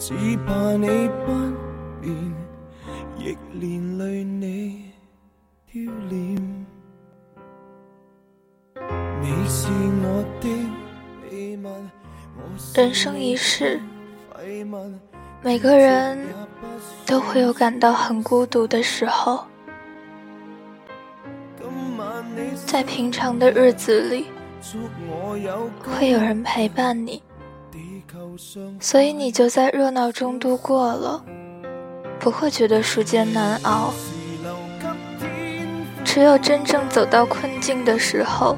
只怕你不变，亦连累你丢脸。你是我的。人生一世，每个人都会有感到很孤独的时候。在平常的日子里，会有人陪伴你。所以你就在热闹中度过了，不会觉得时间难熬。只有真正走到困境的时候，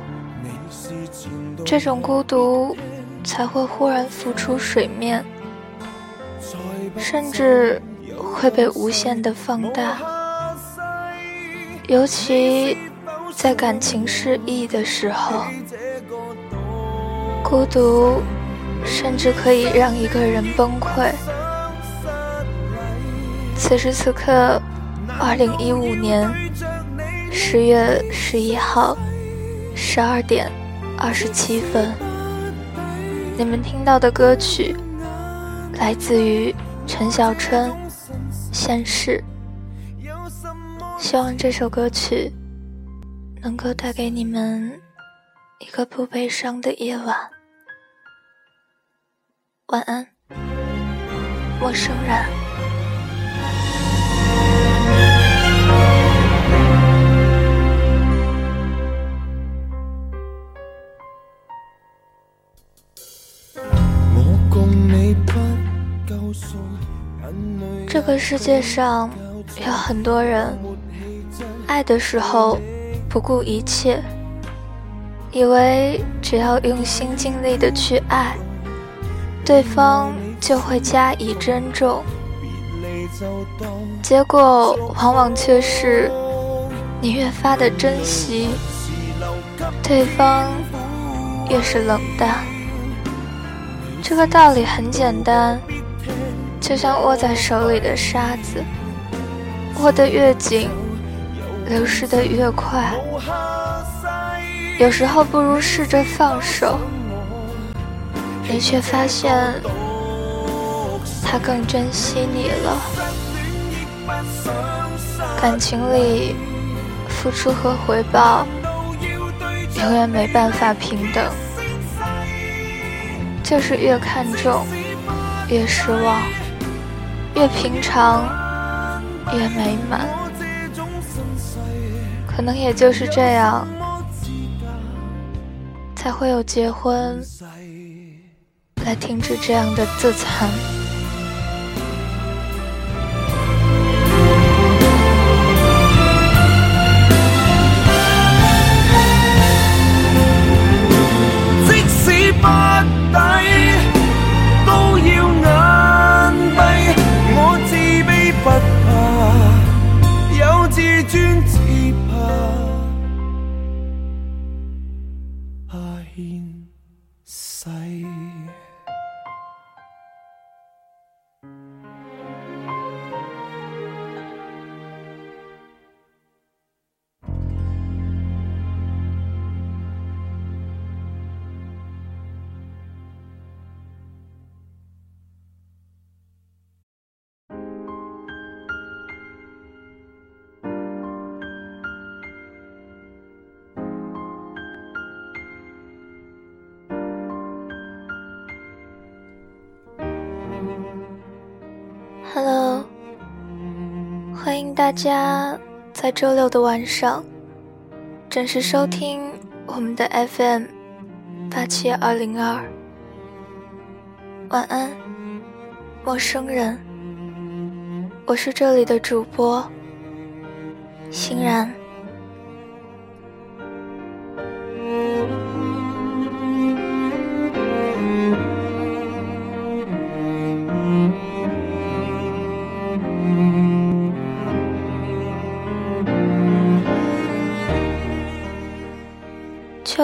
这种孤独才会忽然浮出水面，甚至会被无限的放大。尤其在感情失意的时候，孤独。甚至可以让一个人崩溃。此时此刻，二零一五年十月十一号十二点二十七分，你们听到的歌曲来自于陈小春《现世》，希望这首歌曲能够带给你们一个不悲伤的夜晚。晚安，陌生人。这个世界上有很多人，爱的时候不顾一切，以为只要用心尽力的去爱。对方就会加以珍重，结果往往却是你越发的珍惜，对方越是冷淡。这个道理很简单，就像握在手里的沙子，握得越紧，流失的越快。有时候不如试着放手。你却发现，他更珍惜你了。感情里，付出和回报永远没办法平等，就是越看重，越失望；越平常，越美满。可能也就是这样，才会有结婚。来停止这样的自残。欢迎大家在周六的晚上准时收听我们的 FM 八七二零二。晚安，陌生人。我是这里的主播欣然。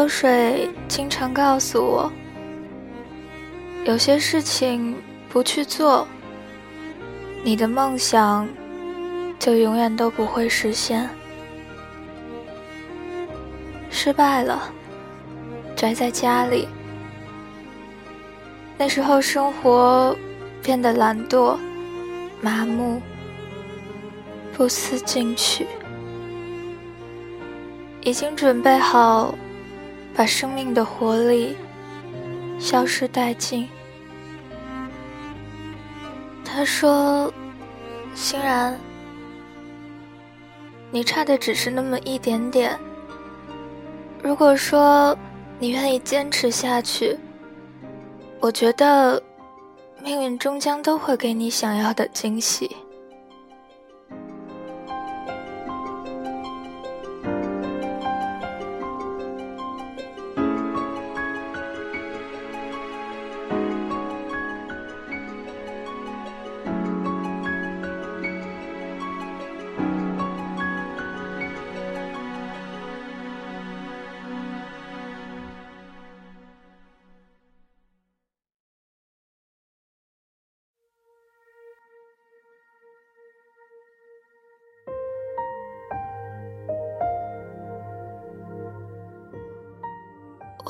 水经常告诉我，有些事情不去做，你的梦想就永远都不会实现。失败了，宅在家里，那时候生活变得懒惰、麻木、不思进取，已经准备好。把生命的活力消失殆尽。他说：“欣然，你差的只是那么一点点。如果说你愿意坚持下去，我觉得命运终将都会给你想要的惊喜。”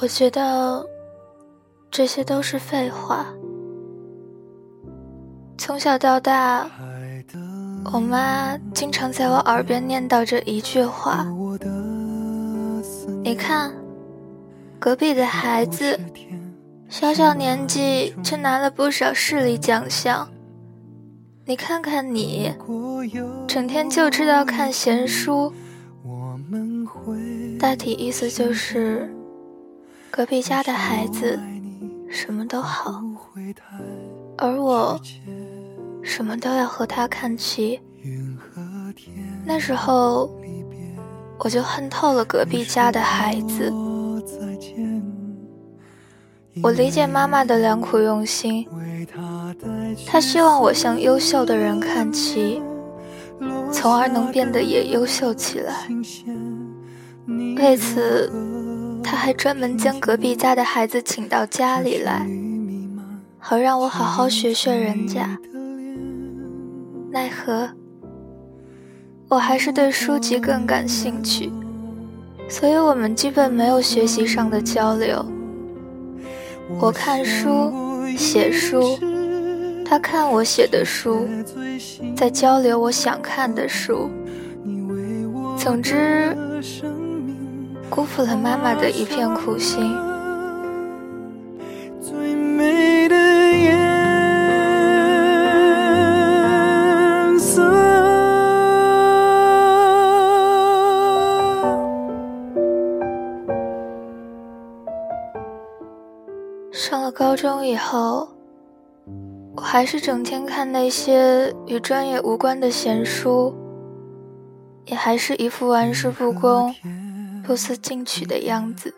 我觉得这些都是废话。从小到大，我妈经常在我耳边念叨着一句话：“你看，隔壁的孩子，小小年纪就拿了不少市里奖项。你看看你，整天就知道看闲书。”大体意思就是。隔壁家的孩子什么都好，而我什么都要和他看齐。那时候我就恨透了隔壁家的孩子。我理解妈妈的良苦用心，她希望我向优秀的人看齐，从而能变得也优秀起来。为此。他还专门将隔壁家的孩子请到家里来，好让我好好学学人家。奈何，我还是对书籍更感兴趣，所以我们基本没有学习上的交流。我看书、写书，他看我写的书，在交流我想看的书。总之。辜负了妈妈的一片苦心。最美的颜色上了高中以后，我还是整天看那些与专业无关的闲书，也还是一副玩世不恭。不思进取的样子，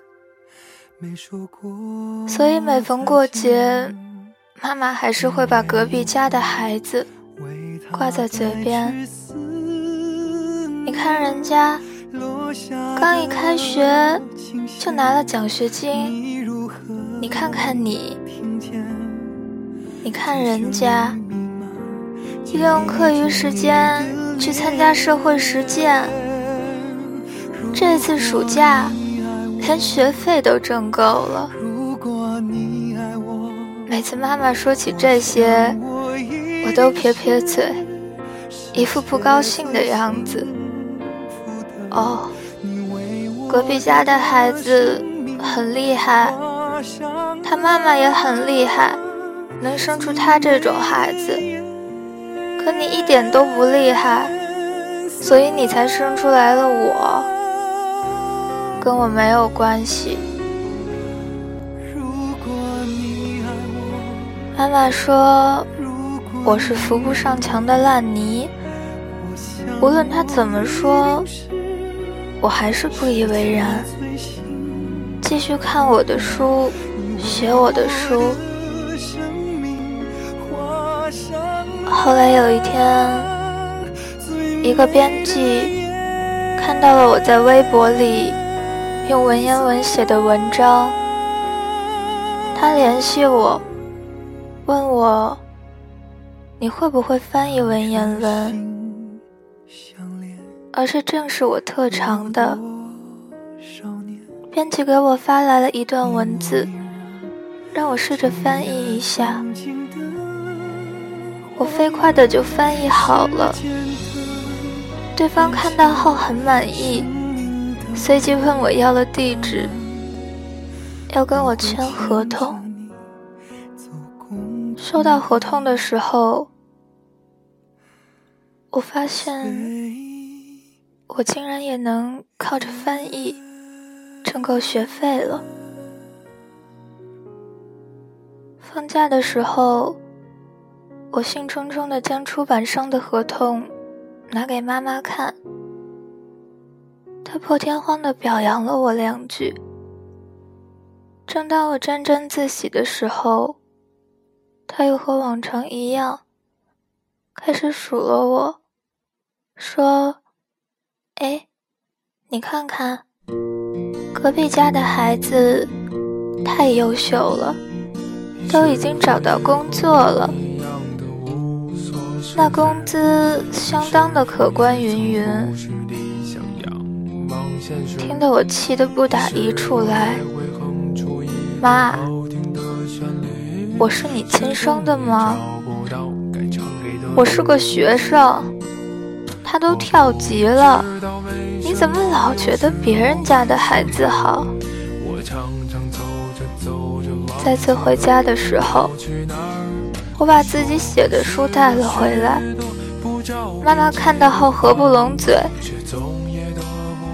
所以每逢过节，妈妈还是会把隔壁家的孩子挂在嘴边。你看人家刚一开学就拿了奖学金，你看看你，你看人家利用课余时间去参加社会实践。这次暑假，连学费都挣够了。每次妈妈说起这些，我都撇撇嘴，一副不高兴的样子。哦，隔壁家的孩子很厉害，他妈妈也很厉害，能生出他这种孩子。可你一点都不厉害，所以你才生出来了我，跟我没有关系。妈妈说我是扶不上墙的烂泥，无论他怎么说，我还是不以为然，继续看我的书，写我的书。后来有一天，一个编辑看到了我在微博里用文言文写的文章，他联系我。问我，你会不会翻译文言文？而是正是我特长的。编辑给我发来了一段文字，让我试着翻译一下。我飞快的就翻译好了。对方看到后很满意，随即问我要了地址，要跟我签合同。收到合同的时候，我发现我竟然也能靠着翻译挣够学费了。放假的时候，我兴冲冲的将出版商的合同拿给妈妈看，他破天荒的表扬了我两句。正当我沾沾自喜的时候，他又和往常一样，开始数落我，说：“哎，你看看，隔壁家的孩子太优秀了，都已经找到工作了，那工资相当的可观云云。”听得我气得不打一处来，妈。我是你亲生的吗？我是个学生，他都跳级了，你怎么老觉得别人家的孩子好？再次回家的时候，我把自己写的书带了回来，妈妈看到后合不拢嘴，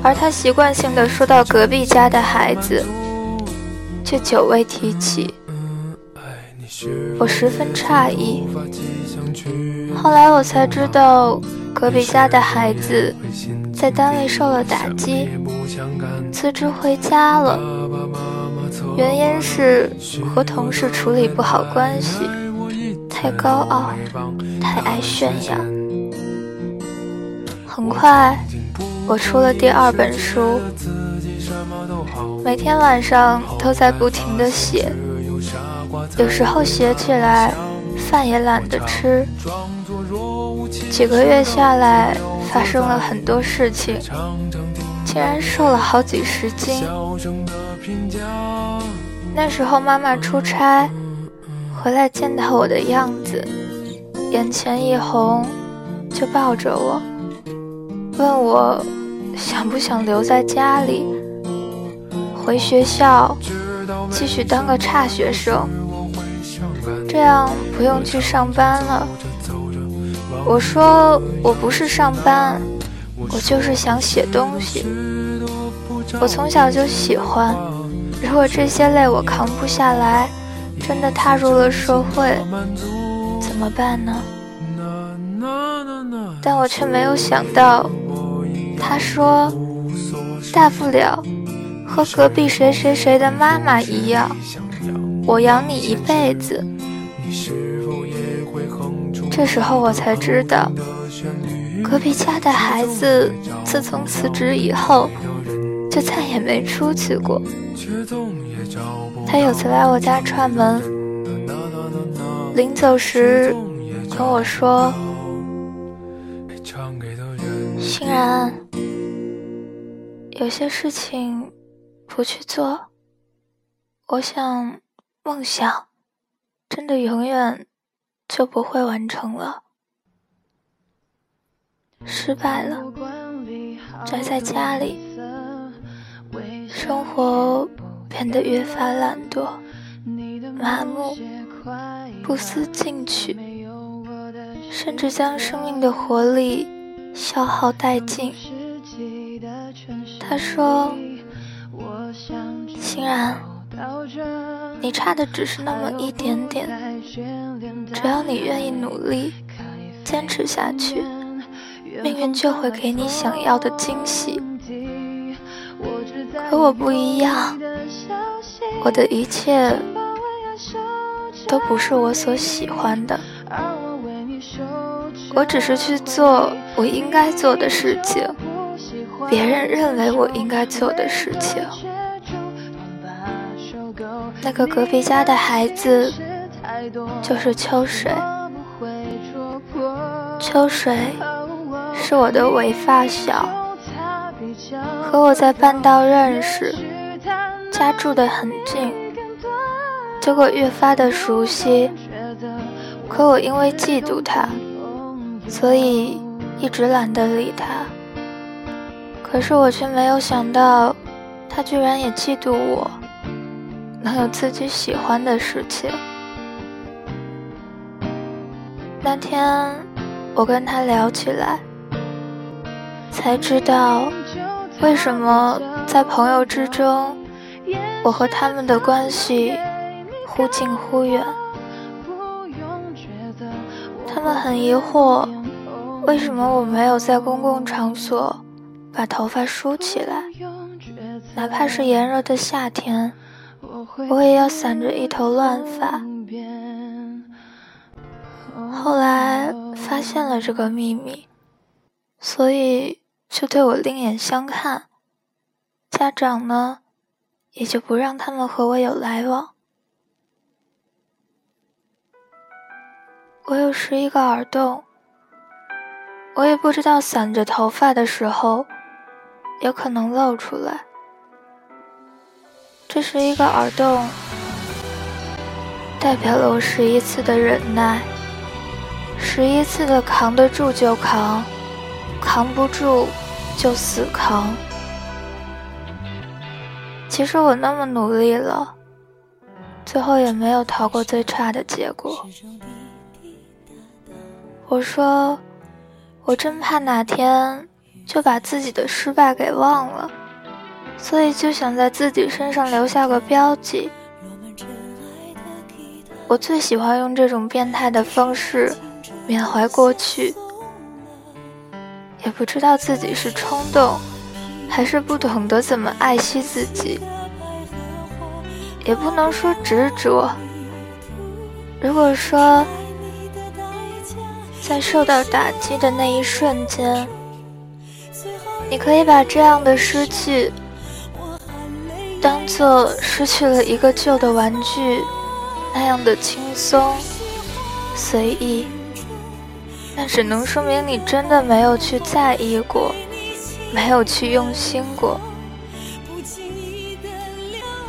而他习惯性的说到隔壁家的孩子，却久未提起。我十分诧异，后来我才知道，隔壁家的孩子在单位受了打击，辞职回家了。原因是和同事处理不好关系，太高傲，太爱炫耀。很快，我出了第二本书，每天晚上都在不停的写。有时候写起来，饭也懒得吃。几个月下来，发生了很多事情，竟然瘦了好几十斤。那时候妈妈出差回来，见到我的样子，眼前一红，就抱着我，问我想不想留在家里，回学校继续当个差学生。这样不用去上班了。我说我不是上班，我就是想写东西。我从小就喜欢，如果这些累我扛不下来，真的踏入了社会，怎么办呢？但我却没有想到，他说，大不了和隔壁谁谁谁的妈妈一样，我养你一辈子。这时候我才知道，隔壁家的孩子自从辞职以后，就再也没出去过。他有次来我家串门，临走时跟我说：“然，有些事情不去做，我想梦想真的永远。”就不会完成了，失败了，宅在家里，生活变得越发懒惰、麻木、不思进取，甚至将生命的活力消耗殆尽。他说：“欣然，你差的只是那么一点点，只要你愿意努力，坚持下去，命运就会给你想要的惊喜。可我不一样，我的一切都不是我所喜欢的。”我只是去做我应该做的事情，别人认为我应该做的事情。那个隔壁家的孩子就是秋水，秋水是我的伪发小，和我在半道认识，家住得很近，结果越发的熟悉。可我因为嫉妒他。所以一直懒得理他，可是我却没有想到，他居然也嫉妒我，能有自己喜欢的事情。那天我跟他聊起来，才知道为什么在朋友之中，我和他们的关系忽近忽远。他们很疑惑。为什么我没有在公共场所把头发梳起来？哪怕是炎热的夏天，我也要散着一头乱发。后来发现了这个秘密，所以就对我另眼相看。家长呢，也就不让他们和我有来往。我有十一个耳洞。我也不知道散着头发的时候，有可能露出来。这是一个耳洞，代表了我十一次的忍耐，十一次的扛得住就扛，扛不住就死扛。其实我那么努力了，最后也没有逃过最差的结果。我说。我真怕哪天就把自己的失败给忘了，所以就想在自己身上留下个标记。我最喜欢用这种变态的方式缅怀过去，也不知道自己是冲动，还是不懂得怎么爱惜自己，也不能说执着。如果说。在受到打击的那一瞬间，你可以把这样的失去当做失去了一个旧的玩具那样的轻松随意，那只能说明你真的没有去在意过，没有去用心过。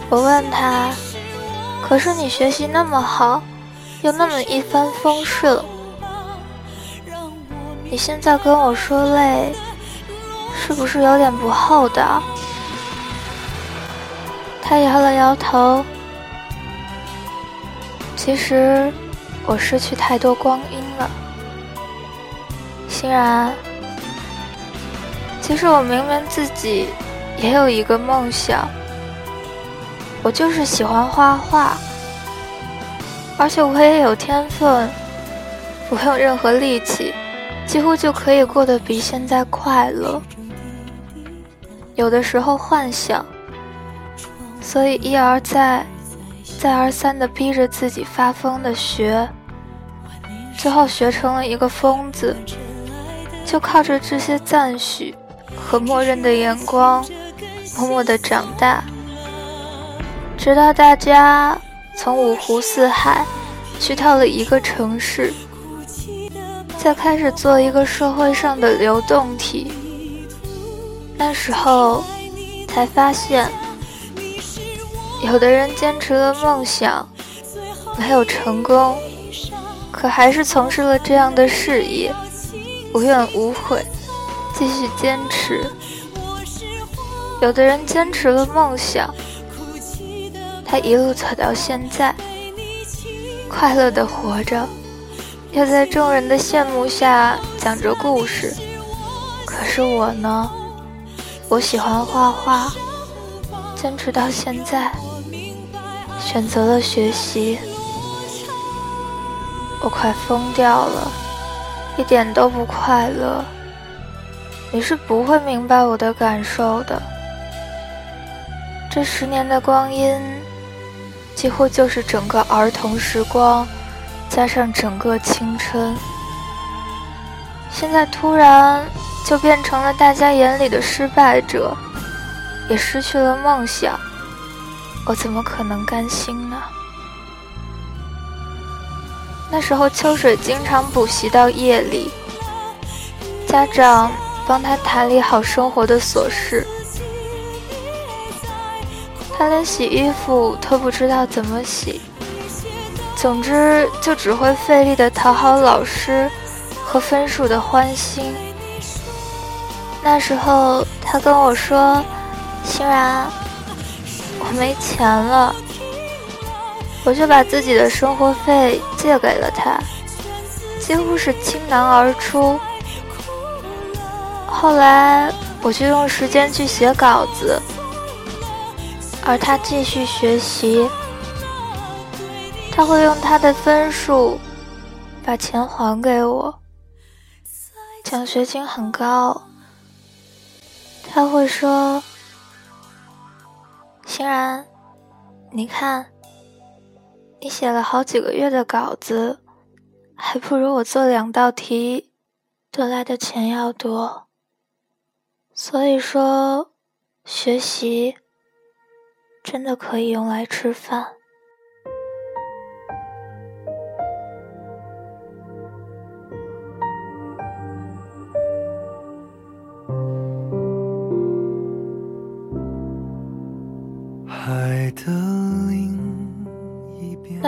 我问他：“可是你学习那么好，又那么一帆风顺。”你现在跟我说累，是不是有点不厚道？他摇了摇头。其实我失去太多光阴了，欣然。其实我明明自己也有一个梦想，我就是喜欢画画，而且我也有天分，不用任何力气。几乎就可以过得比现在快乐。有的时候幻想，所以一而再、再而三的逼着自己发疯的学，最后学成了一个疯子，就靠着这些赞许和默认的眼光，默默的长大，直到大家从五湖四海去到了一个城市。在开始做一个社会上的流动体。那时候，才发现，有的人坚持了梦想，没有成功，可还是从事了这样的事业，无怨无悔，继续坚持。有的人坚持了梦想，他一路走到现在，快乐的活着。又在众人的羡慕下讲着故事，可是我呢？我喜欢画画，坚持到现在，选择了学习。我快疯掉了，一点都不快乐。你是不会明白我的感受的。这十年的光阴，几乎就是整个儿童时光，加上整个青春。现在突然就变成了大家眼里的失败者，也失去了梦想，我怎么可能甘心呢？那时候秋水经常补习到夜里，家长帮他打理好生活的琐事，他连洗衣服都不知道怎么洗，总之就只会费力的讨好老师。和分数的欢心。那时候他跟我说：“欣然，我没钱了。”我就把自己的生活费借给了他，几乎是倾囊而出。后来我就用时间去写稿子，而他继续学习。他会用他的分数把钱还给我。奖学金很高，他会说：“欣然，你看，你写了好几个月的稿子，还不如我做两道题得来的钱要多。所以说，学习真的可以用来吃饭。”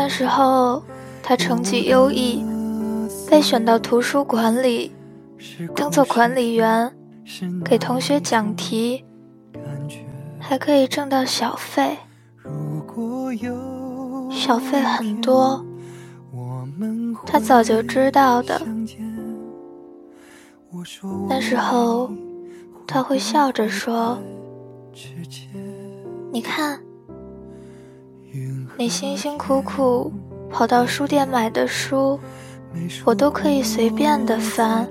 时候，他成绩优异，被选到图书馆里，当做管理员，给同学讲题，还可以挣到小费，小费很多。他早就知道的。那时候，他会笑着说：“你看。”你辛辛苦苦跑到书店买的书，我都可以随便的翻。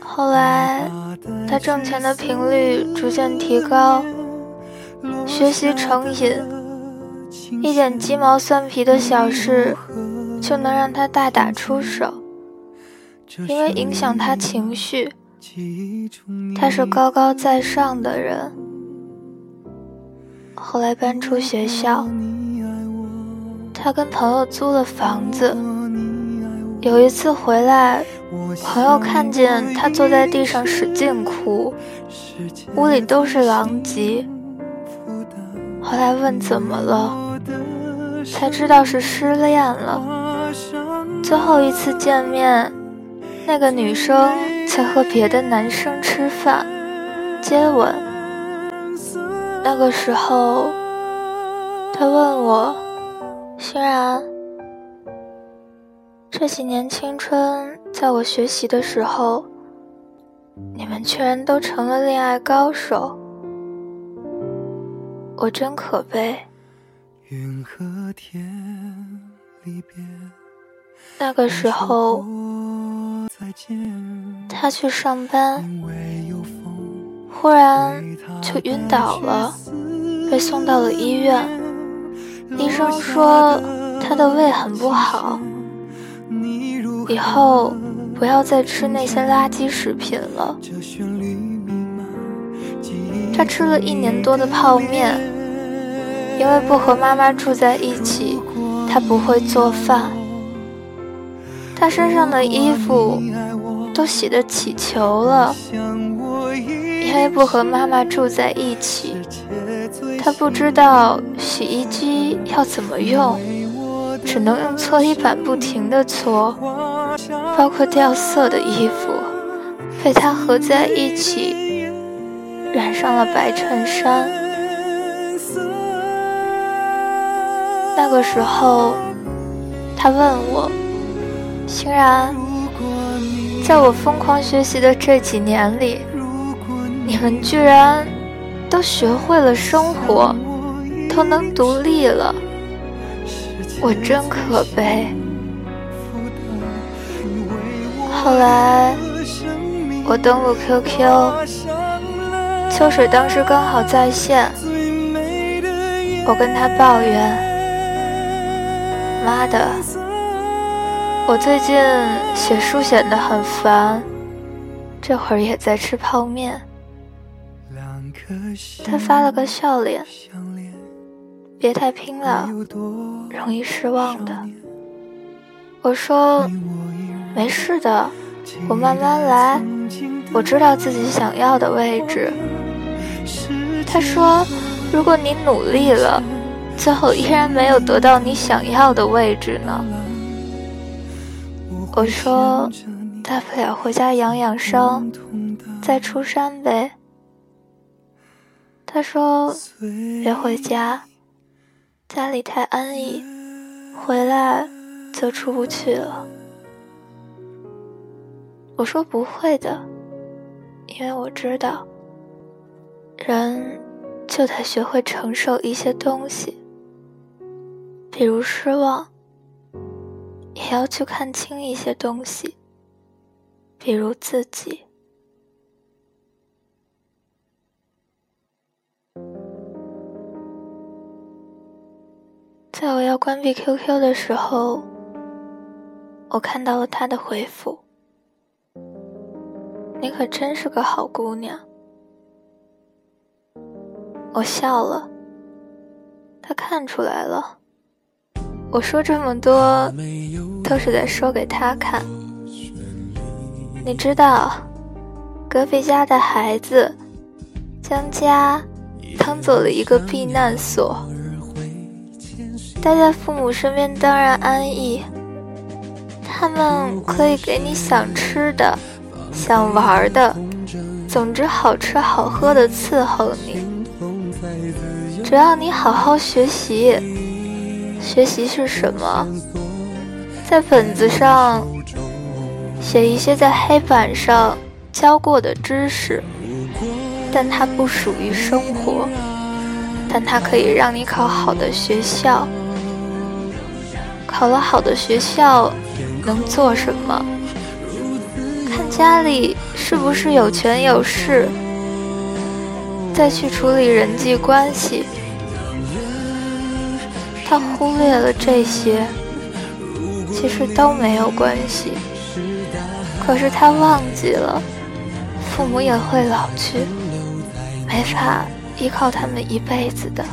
后来，他挣钱的频率逐渐提高，学习成瘾，一点鸡毛蒜皮的小事就能让他大打出手，因为影响他情绪。他是高高在上的人。后来搬出学校，他跟朋友租了房子。有一次回来，朋友看见他坐在地上使劲哭，屋里都是狼藉。后来问怎么了，才知道是失恋了。最后一次见面，那个女生在和别的男生吃饭、接吻。那个时候，他问我：“欣然，这几年青春，在我学习的时候，你们居然都成了恋爱高手，我真可悲。”那个时候，他去上班。忽然就晕倒了，被送到了医院。医生说他的胃很不好，以后不要再吃那些垃圾食品了。他吃了一年多的泡面，因为不和妈妈住在一起，他不会做饭。他身上的衣服都洗得起球了。因为不和妈妈住在一起，他不知道洗衣机要怎么用，只能用搓衣板不停地搓，包括掉色的衣服，被他合在一起，染上了白衬衫。那个时候，他问我：“欣然，在我疯狂学习的这几年里，你们居然都学会了生活，都能独立了，我真可悲。后来我登录 QQ，秋水当时刚好在线，我跟他抱怨：“妈的！”我最近写书写得很烦，这会儿也在吃泡面。他发了个笑脸，别太拼了，容易失望的。我说没事的，我慢慢来，我知道自己想要的位置。他说，如果你努力了，最后依然没有得到你想要的位置呢？我说，大不了回家养养伤，再出山呗。他说，别回家，家里太安逸，回来就出不去了。我说不会的，因为我知道，人就得学会承受一些东西，比如失望。也要去看清一些东西，比如自己。在我要关闭 QQ 的时候，我看到了他的回复：“你可真是个好姑娘。”我笑了，他看出来了。我说这么多，都是在说给他看。你知道，隔壁家的孩子将家当做了一个避难所，待在父母身边当然安逸。他们可以给你想吃的、想玩的，总之好吃好喝的伺候你，只要你好好学习。学习是什么？在本子上写一些在黑板上教过的知识，但它不属于生活，但它可以让你考好的学校。考了好的学校能做什么？看家里是不是有权有势，再去处理人际关系。他忽略了这些，其实都没有关系。可是他忘记了，父母也会老去，没法依靠他们一辈子的。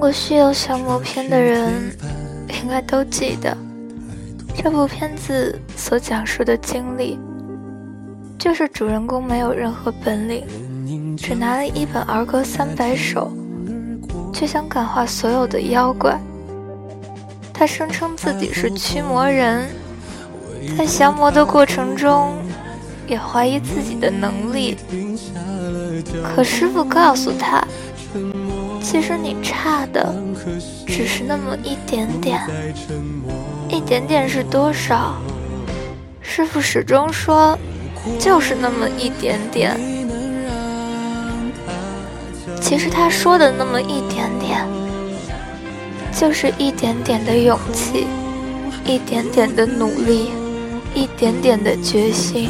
过《虚有降魔篇》的人，应该都记得，这部片子所讲述的经历，就是主人公没有任何本领。只拿了一本儿歌三百首，却想感化所有的妖怪。他声称自己是驱魔人，在降魔的过程中，也怀疑自己的能力。可师傅告诉他，其实你差的只是那么一点点，一点点是多少？师傅始终说，就是那么一点点。其实他说的那么一点点，就是一点点的勇气，一点点的努力，一点点的决心，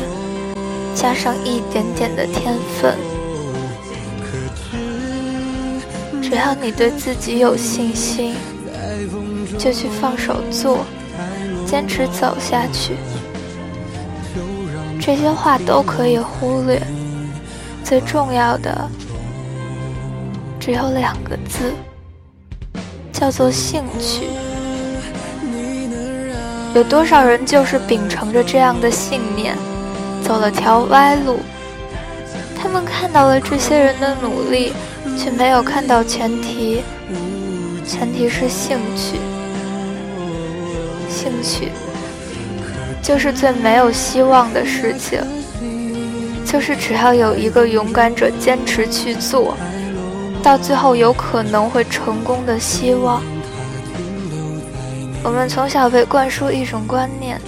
加上一点点的天分。只要你对自己有信心，就去放手做，坚持走下去。这些话都可以忽略，最重要的。只有两个字，叫做兴趣。有多少人就是秉承着这样的信念，走了条歪路？他们看到了这些人的努力，却没有看到前提，前提是兴趣。兴趣就是最没有希望的事情，就是只要有一个勇敢者坚持去做。到最后有可能会成功的希望，我们从小被灌输一种观念，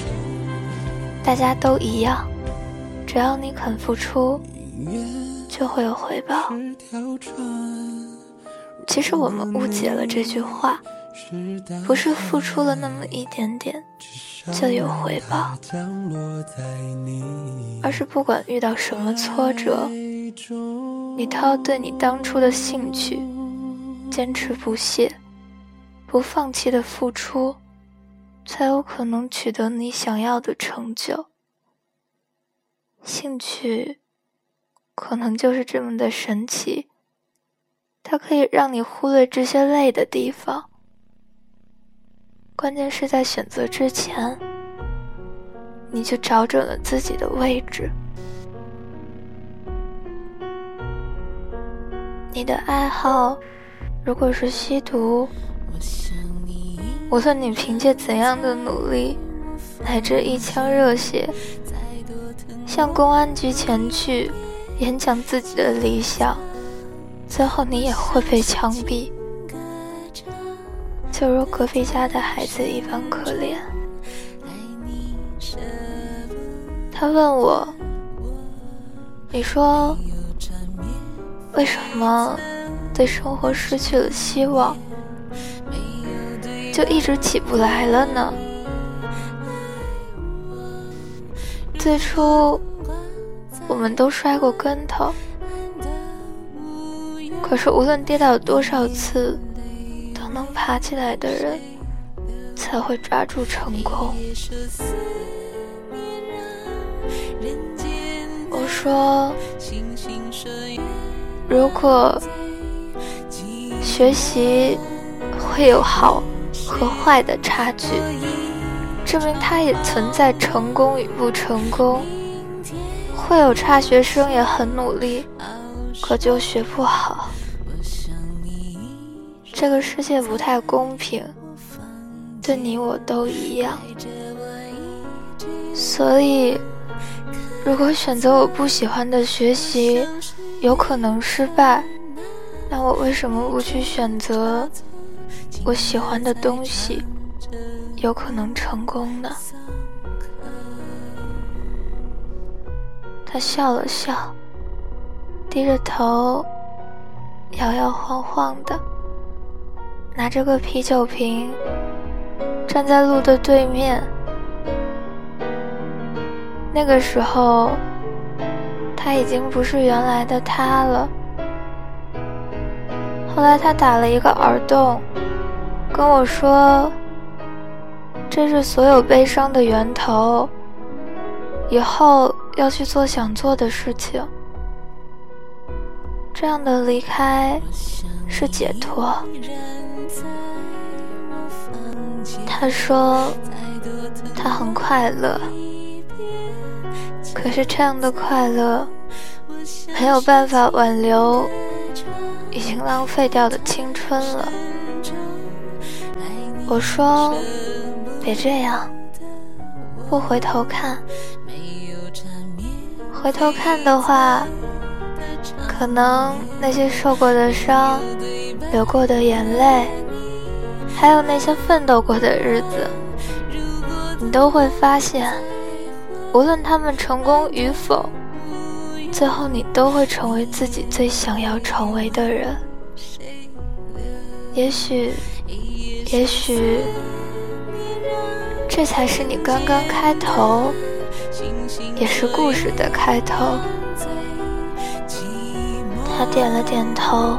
大家都一样，只要你肯付出，就会有回报。其实我们误解了这句话，不是付出了那么一点点就有回报，而是不管遇到什么挫折，你都要对你当初的兴趣坚持不懈、不放弃的付出，才有可能取得你想要的成就。兴趣可能就是这么的神奇。它可以让你忽略这些累的地方，关键是在选择之前，你就找准了自己的位置。你的爱好如果是吸毒，无论你凭借怎样的努力，乃至一腔热血，向公安局前去演讲自己的理想。最后你也会被枪毙，就如隔壁家的孩子一般可怜。他问我：“你说，为什么对生活失去了希望，就一直起不来了呢？”最初，我们都摔过跟头。可是，无论跌倒多少次，都能爬起来的人，才会抓住成功。我说，如果学习会有好和坏的差距，证明它也存在成功与不成功。会有差学生也很努力，可就学不好。这个世界不太公平，对你我都一样。所以，如果选择我不喜欢的学习，有可能失败，那我为什么不去选择我喜欢的东西，有可能成功呢？他笑了笑，低着头，摇摇晃晃的。拿着个啤酒瓶，站在路的对面。那个时候，他已经不是原来的他了。后来他打了一个耳洞，跟我说：“这是所有悲伤的源头，以后要去做想做的事情。”这样的离开是解脱。他说他很快乐，可是这样的快乐没有办法挽留已经浪费掉的青春了。我说别这样，不回头看，回头看的话，可能那些受过的伤。流过的眼泪，还有那些奋斗过的日子，你都会发现，无论他们成功与否，最后你都会成为自己最想要成为的人。也许，也许，这才是你刚刚开头，也是故事的开头。他点了点头。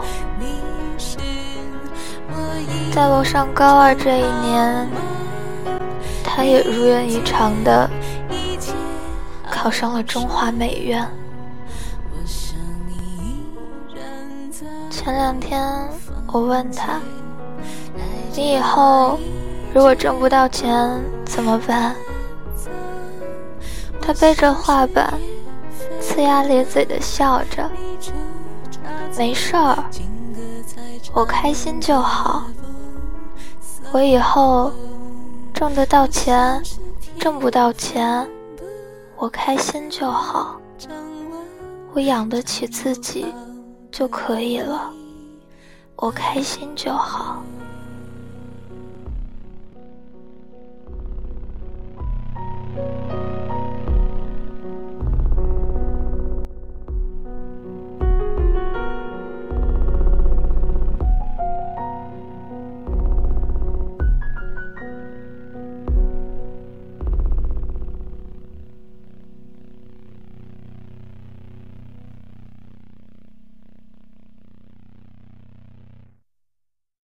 在我上高二这一年，他也如愿以偿的考上了中华美院。前两天我问他：“你以后如果挣不到钱怎么办？”他背着画板，呲牙咧嘴的笑着：“没事儿，我开心就好。”我以后挣得到钱，挣不到钱，我开心就好。我养得起自己就可以了，我开心就好。